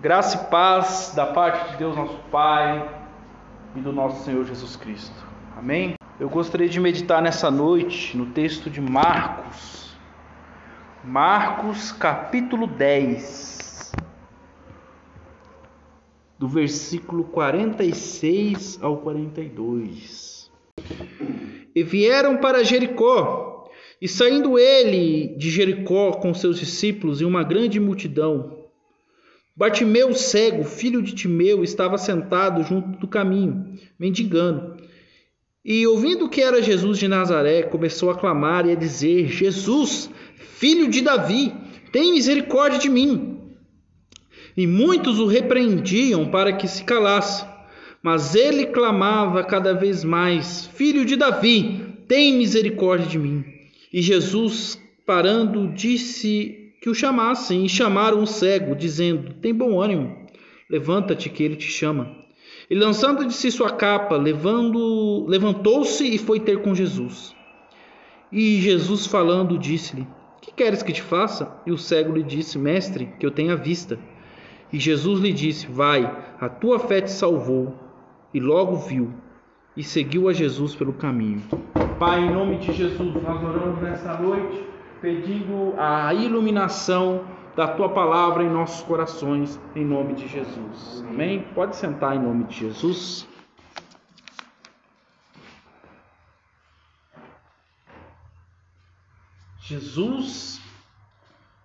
Graça e paz da parte de Deus, nosso Pai, e do nosso Senhor Jesus Cristo. Amém? Eu gostaria de meditar nessa noite no texto de Marcos. Marcos, capítulo 10, do versículo 46 ao 42. E vieram para Jericó, e saindo ele de Jericó com seus discípulos e uma grande multidão, Bartimeu, cego, filho de Timeu, estava sentado junto do caminho, mendigando. E ouvindo que era Jesus de Nazaré, começou a clamar e a dizer: Jesus, filho de Davi, tem misericórdia de mim. E muitos o repreendiam para que se calasse. Mas ele clamava cada vez mais: Filho de Davi, tem misericórdia de mim. E Jesus, parando, disse que o chamassem e chamaram o cego, dizendo: Tem bom ânimo, levanta-te, que ele te chama. E lançando de si sua capa, levando, levantou-se e foi ter com Jesus. E Jesus falando disse-lhe: Que queres que te faça? E o cego lhe disse: Mestre, que eu tenha vista. E Jesus lhe disse: Vai, a tua fé te salvou. E logo viu e seguiu a Jesus pelo caminho. Pai, em nome de Jesus, nós oramos nesta noite pedindo a iluminação da tua palavra em nossos corações, em nome de Jesus. Amém? Pode sentar em nome de Jesus. Jesus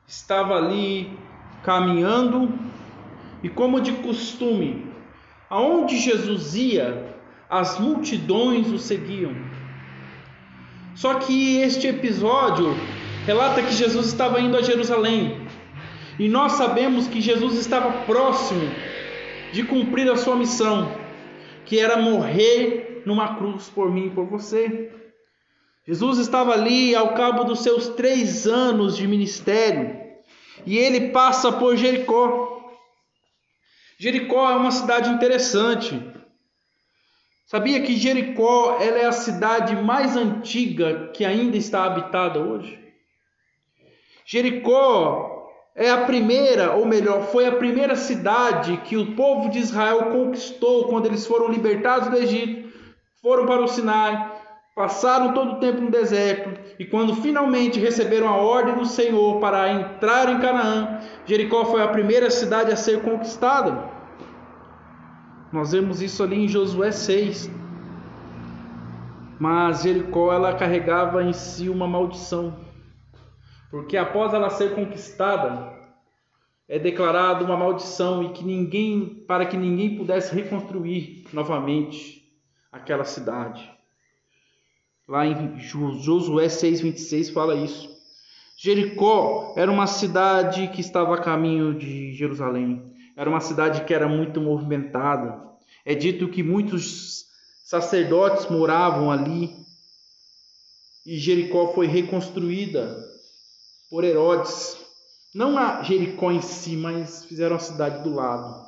estava ali caminhando e, como de costume, aonde Jesus ia, as multidões o seguiam. Só que este episódio relata que Jesus estava indo a Jerusalém. E nós sabemos que Jesus estava próximo de cumprir a sua missão, que era morrer numa cruz por mim e por você. Jesus estava ali ao cabo dos seus três anos de ministério e ele passa por Jericó. Jericó é uma cidade interessante. Sabia que Jericó ela é a cidade mais antiga que ainda está habitada hoje? Jericó é a primeira, ou melhor, foi a primeira cidade que o povo de Israel conquistou quando eles foram libertados do Egito, foram para o Sinai, passaram todo o tempo no deserto e quando finalmente receberam a ordem do Senhor para entrar em Canaã, Jericó foi a primeira cidade a ser conquistada. Nós vemos isso ali em Josué 6. Mas Jericó ela carregava em si uma maldição. Porque após ela ser conquistada, é declarada uma maldição e que ninguém, para que ninguém pudesse reconstruir novamente aquela cidade. Lá em Josué 6:26 fala isso. Jericó era uma cidade que estava a caminho de Jerusalém. Era uma cidade que era muito movimentada. É dito que muitos sacerdotes moravam ali. E Jericó foi reconstruída por Herodes, não a Jericó em si, mas fizeram a cidade do lado.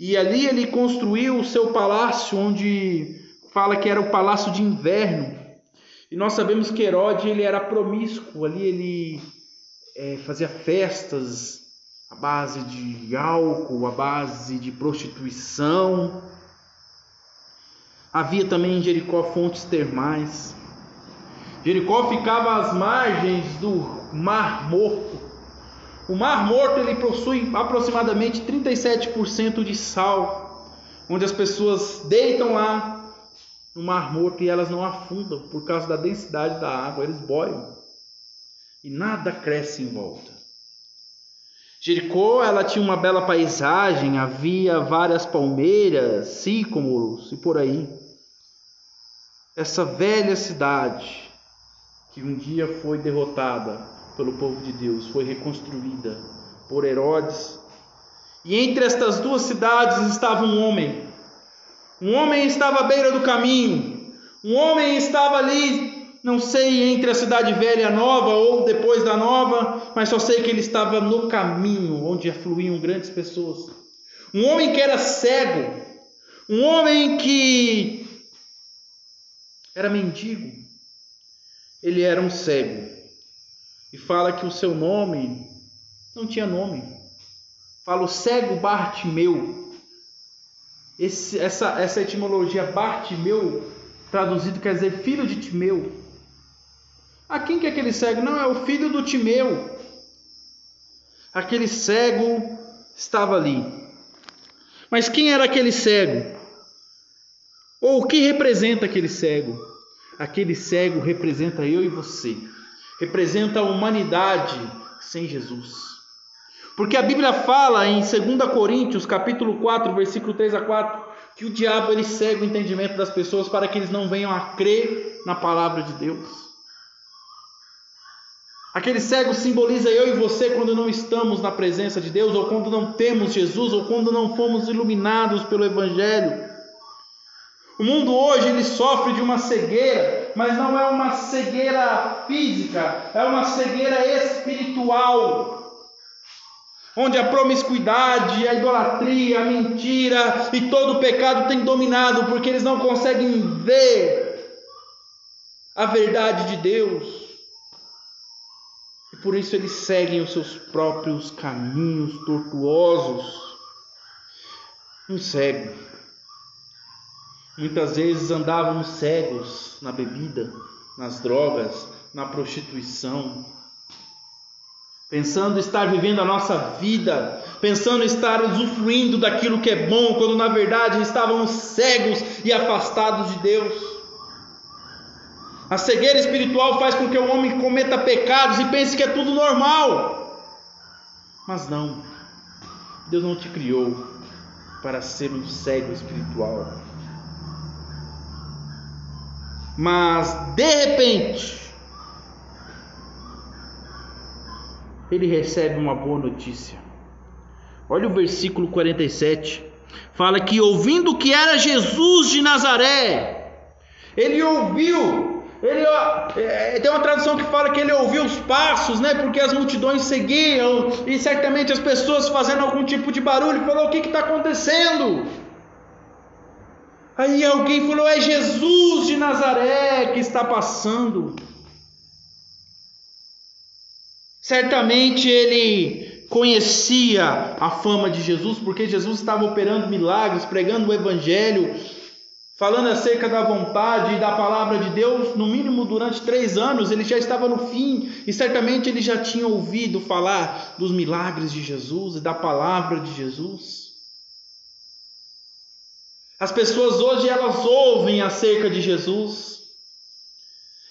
E ali ele construiu o seu palácio, onde fala que era o palácio de inverno. E nós sabemos que Herodes ele era promíscuo, ali ele é, fazia festas à base de álcool, à base de prostituição. Havia também em Jericó fontes termais. Jericó ficava às margens do Mar Morto. O Mar Morto ele possui aproximadamente 37% de sal, onde as pessoas deitam lá no Mar Morto e elas não afundam por causa da densidade da água, eles boiam e nada cresce em volta. Jericó, ela tinha uma bela paisagem, havia várias palmeiras, sícomoros e por aí. Essa velha cidade que um dia foi derrotada pelo povo de Deus, foi reconstruída por Herodes. E entre estas duas cidades estava um homem. Um homem estava à beira do caminho. Um homem estava ali, não sei entre a cidade velha e a nova ou depois da nova, mas só sei que ele estava no caminho onde afluíam grandes pessoas. Um homem que era cego, um homem que era mendigo, ele era um cego. E fala que o seu nome não tinha nome. Fala o cego Bartimeu. Esse, essa, essa etimologia Bartimeu, traduzido quer dizer filho de Timeu. A quem que é aquele cego? Não, é o filho do Timeu. Aquele cego estava ali. Mas quem era aquele cego? Ou o que representa aquele cego? Aquele cego representa eu e você. Representa a humanidade sem Jesus. Porque a Bíblia fala em 2 Coríntios, capítulo 4, versículo 3 a 4, que o diabo ele cega o entendimento das pessoas para que eles não venham a crer na palavra de Deus. Aquele cego simboliza eu e você quando não estamos na presença de Deus, ou quando não temos Jesus, ou quando não fomos iluminados pelo Evangelho. O mundo hoje ele sofre de uma cegueira, mas não é uma cegueira física, é uma cegueira espiritual onde a promiscuidade, a idolatria, a mentira e todo o pecado tem dominado, porque eles não conseguem ver a verdade de Deus. E por isso eles seguem os seus próprios caminhos tortuosos. Um cego. Muitas vezes andávamos cegos na bebida, nas drogas, na prostituição, pensando estar vivendo a nossa vida, pensando estar usufruindo daquilo que é bom, quando na verdade estávamos cegos e afastados de Deus. A cegueira espiritual faz com que o homem cometa pecados e pense que é tudo normal. Mas não, Deus não te criou para ser um cego espiritual. Mas de repente, ele recebe uma boa notícia. Olha o versículo 47. Fala que ouvindo que era Jesus de Nazaré, ele ouviu. Ele é, tem uma tradução que fala que ele ouviu os passos, né? Porque as multidões seguiam e certamente as pessoas fazendo algum tipo de barulho. Falou: o que está acontecendo? Aí alguém falou: é Jesus de Nazaré que está passando. Certamente ele conhecia a fama de Jesus, porque Jesus estava operando milagres, pregando o Evangelho, falando acerca da vontade e da palavra de Deus, no mínimo durante três anos, ele já estava no fim, e certamente ele já tinha ouvido falar dos milagres de Jesus e da palavra de Jesus. As pessoas hoje elas ouvem acerca de Jesus,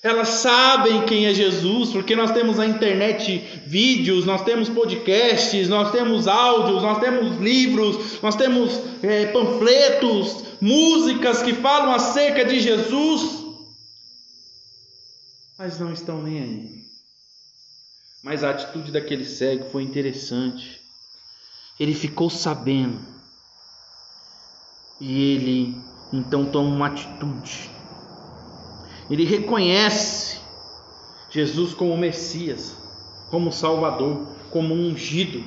elas sabem quem é Jesus, porque nós temos na internet vídeos, nós temos podcasts, nós temos áudios, nós temos livros, nós temos é, panfletos, músicas que falam acerca de Jesus, mas não estão nem aí. Mas a atitude daquele cego foi interessante. Ele ficou sabendo e ele então toma uma atitude ele reconhece Jesus como Messias, como Salvador, como ungido,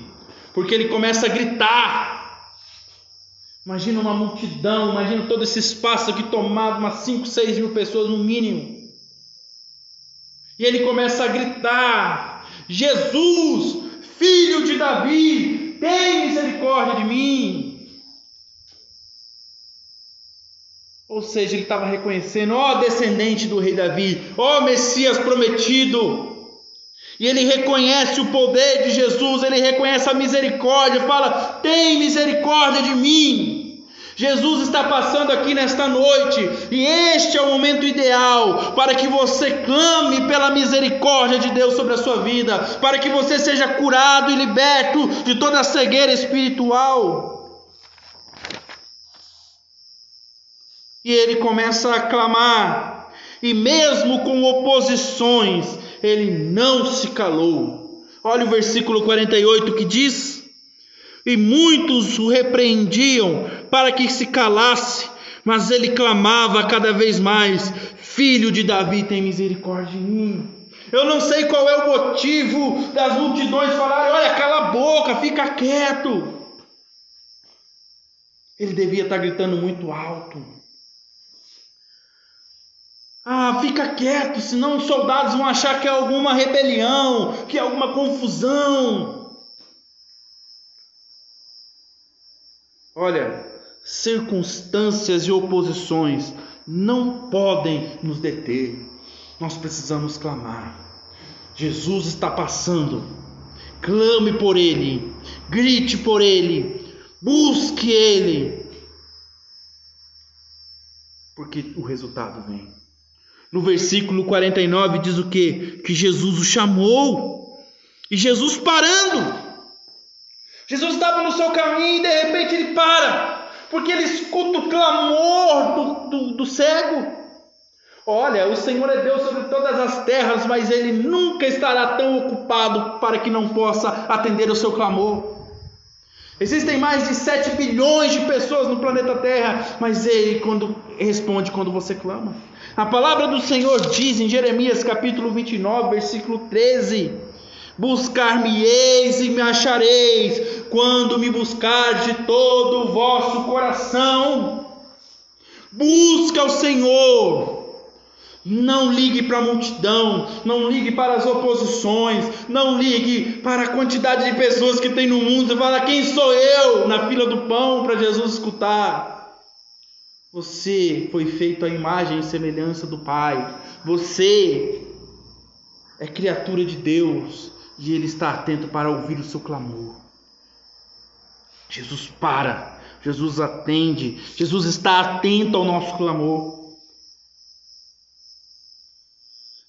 porque ele começa a gritar. Imagina uma multidão, imagina todo esse espaço aqui tomado, umas 5, 6 mil pessoas no mínimo. E ele começa a gritar: Jesus, filho de Davi, tem misericórdia de mim. Ou seja, ele estava reconhecendo, ó descendente do rei Davi, ó Messias prometido. E ele reconhece o poder de Jesus, ele reconhece a misericórdia, fala: tem misericórdia de mim. Jesus está passando aqui nesta noite, e este é o momento ideal para que você clame pela misericórdia de Deus sobre a sua vida, para que você seja curado e liberto de toda a cegueira espiritual. E ele começa a clamar, e mesmo com oposições, ele não se calou. Olha o versículo 48 que diz: E muitos o repreendiam para que se calasse, mas ele clamava cada vez mais: Filho de Davi, tem misericórdia de mim. Eu não sei qual é o motivo das multidões falarem: Olha, cala a boca, fica quieto. Ele devia estar gritando muito alto. Ah, fica quieto, senão os soldados vão achar que é alguma rebelião, que é alguma confusão. Olha, circunstâncias e oposições não podem nos deter. Nós precisamos clamar. Jesus está passando. Clame por Ele, grite por Ele, busque Ele, porque o resultado vem. No versículo 49 diz o que? Que Jesus o chamou. E Jesus parando. Jesus estava no seu caminho e de repente ele para, porque ele escuta o clamor do, do, do cego. Olha, o Senhor é Deus sobre todas as terras, mas ele nunca estará tão ocupado para que não possa atender o seu clamor. Existem mais de 7 bilhões de pessoas no planeta Terra, mas ele quando responde quando você clama. A palavra do Senhor diz em Jeremias capítulo 29, versículo 13: Buscar-me-eis e me achareis, quando me buscar de todo o vosso coração. Busca o Senhor. Não ligue para a multidão, não ligue para as oposições, não ligue para a quantidade de pessoas que tem no mundo. Você fala: quem sou eu na fila do pão para Jesus escutar? Você foi feito à imagem e semelhança do Pai. Você é criatura de Deus e Ele está atento para ouvir o seu clamor. Jesus para, Jesus atende, Jesus está atento ao nosso clamor.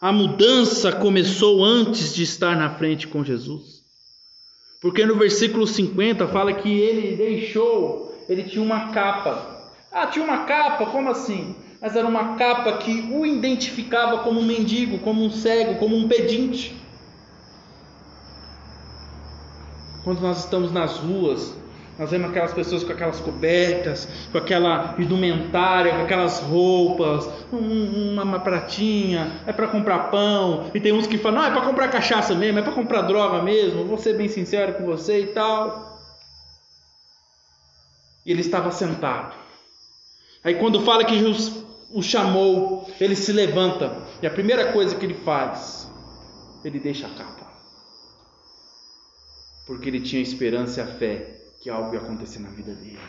A mudança começou antes de estar na frente com Jesus. Porque no versículo 50 fala que ele deixou, ele tinha uma capa ah, tinha uma capa, como assim? Mas era uma capa que o identificava como um mendigo, como um cego, como um pedinte. Quando nós estamos nas ruas, nós vemos aquelas pessoas com aquelas cobertas, com aquela indumentária, com aquelas roupas, um, uma, uma, pratinha, é para comprar pão. E tem uns que falam, não, é para comprar cachaça mesmo, é para comprar droga mesmo, vou ser bem sincero com você e tal. E ele estava sentado. Aí quando fala que Jesus o chamou, ele se levanta e a primeira coisa que ele faz, ele deixa a capa. Porque ele tinha esperança e a fé que algo ia acontecer na vida dele.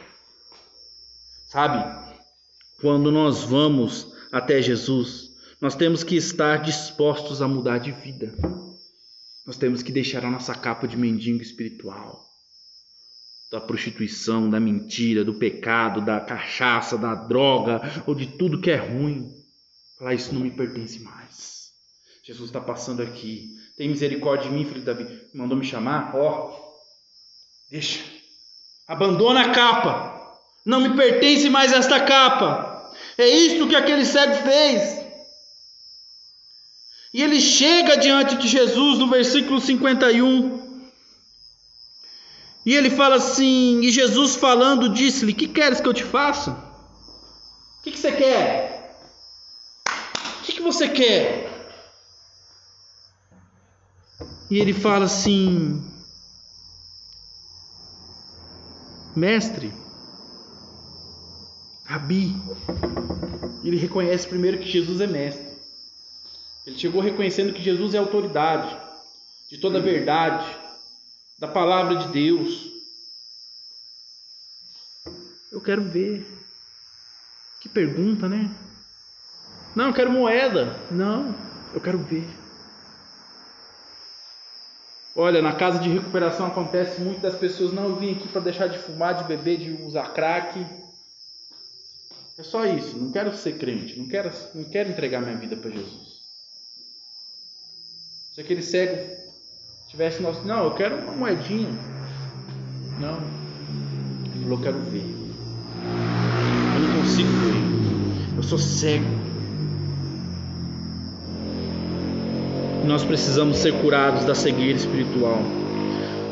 Sabe? Quando nós vamos até Jesus, nós temos que estar dispostos a mudar de vida. Nós temos que deixar a nossa capa de mendigo espiritual da prostituição, da mentira, do pecado, da cachaça, da droga ou de tudo que é ruim. Falar isso não me pertence mais. Jesus está passando aqui. Tem misericórdia de mim, filho de Davi. Mandou me chamar? Ó, oh, deixa. Abandona a capa. Não me pertence mais esta capa. É isto que aquele cego fez. E ele chega diante de Jesus no versículo 51. E ele fala assim, e Jesus falando disse-lhe: Que queres que eu te faça? O que, que você quer? O que, que você quer? E ele fala assim: Mestre, Rabi. Ele reconhece primeiro que Jesus é mestre. Ele chegou reconhecendo que Jesus é autoridade de toda a verdade da palavra de Deus. Eu quero ver. Que pergunta, né? Não, eu quero moeda. Não, eu quero ver. Olha, na casa de recuperação acontece muito das pessoas, não, eu vim aqui para deixar de fumar, de beber, de usar crack. É só isso, não quero ser crente, não quero, não quero entregar minha vida para Jesus. Se aquele cego tivesse nosso. Não, eu quero uma moedinha. Não. Ele falou, eu quero ver. Eu não consigo ver. Eu sou cego. Nós precisamos ser curados da cegueira espiritual.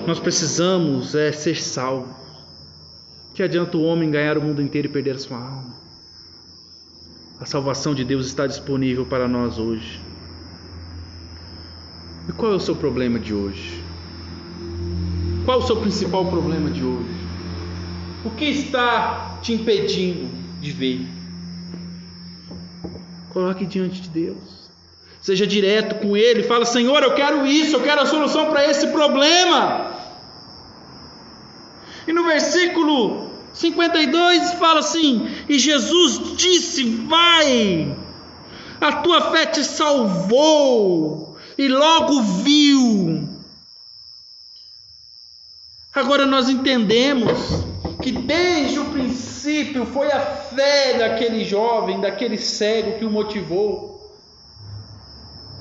Nós precisamos é, ser salvos. Que adianta o homem ganhar o mundo inteiro e perder a sua alma? A salvação de Deus está disponível para nós hoje. E qual é o seu problema de hoje? Qual é o seu principal problema de hoje? O que está te impedindo de ver? Coloque diante de Deus. Seja direto com Ele. Fala, Senhor, eu quero isso, eu quero a solução para esse problema. E no versículo 52 fala assim: E Jesus disse: Vai, a tua fé te salvou, e logo viu. Agora nós entendemos que desde o princípio foi a fé daquele jovem, daquele cego que o motivou.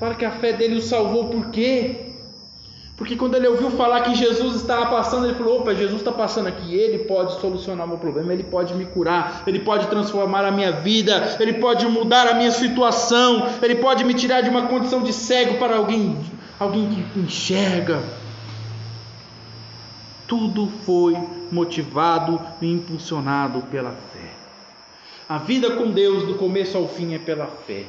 Para que a fé dele o salvou, por quê? Porque quando ele ouviu falar que Jesus estava passando, ele falou: opa, Jesus está passando aqui, ele pode solucionar o meu problema, ele pode me curar, ele pode transformar a minha vida, ele pode mudar a minha situação, ele pode me tirar de uma condição de cego para alguém, alguém que enxerga. Tudo foi motivado e impulsionado pela fé. A vida com Deus, do começo ao fim, é pela fé.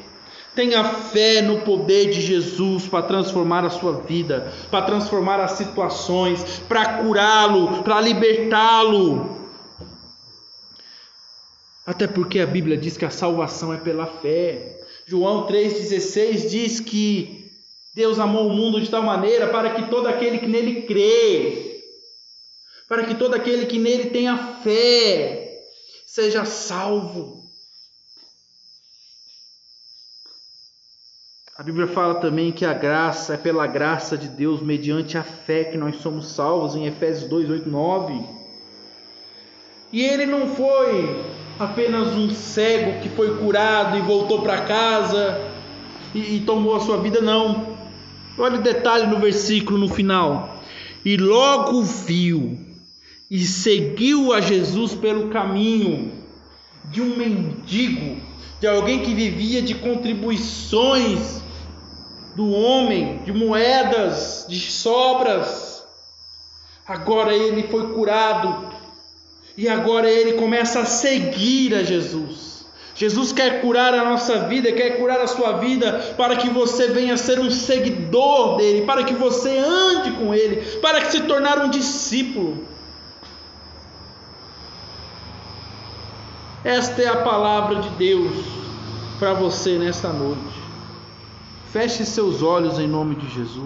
Tenha fé no poder de Jesus para transformar a sua vida, para transformar as situações, para curá-lo, para libertá-lo. Até porque a Bíblia diz que a salvação é pela fé. João 3,16 diz que Deus amou o mundo de tal maneira para que todo aquele que nele crê, para que todo aquele que nele tenha fé, seja salvo. A Bíblia fala também que a graça é pela graça de Deus, mediante a fé que nós somos salvos, em Efésios 2, 8, 9. E ele não foi apenas um cego que foi curado e voltou para casa e, e tomou a sua vida, não. Olha o detalhe no versículo no final. E logo viu e seguiu a Jesus pelo caminho de um mendigo, de alguém que vivia de contribuições do homem, de moedas, de sobras. Agora ele foi curado e agora ele começa a seguir a Jesus. Jesus quer curar a nossa vida, quer curar a sua vida, para que você venha ser um seguidor dele, para que você ande com ele, para que se tornar um discípulo. Esta é a palavra de Deus para você nesta noite. Feche seus olhos em nome de Jesus.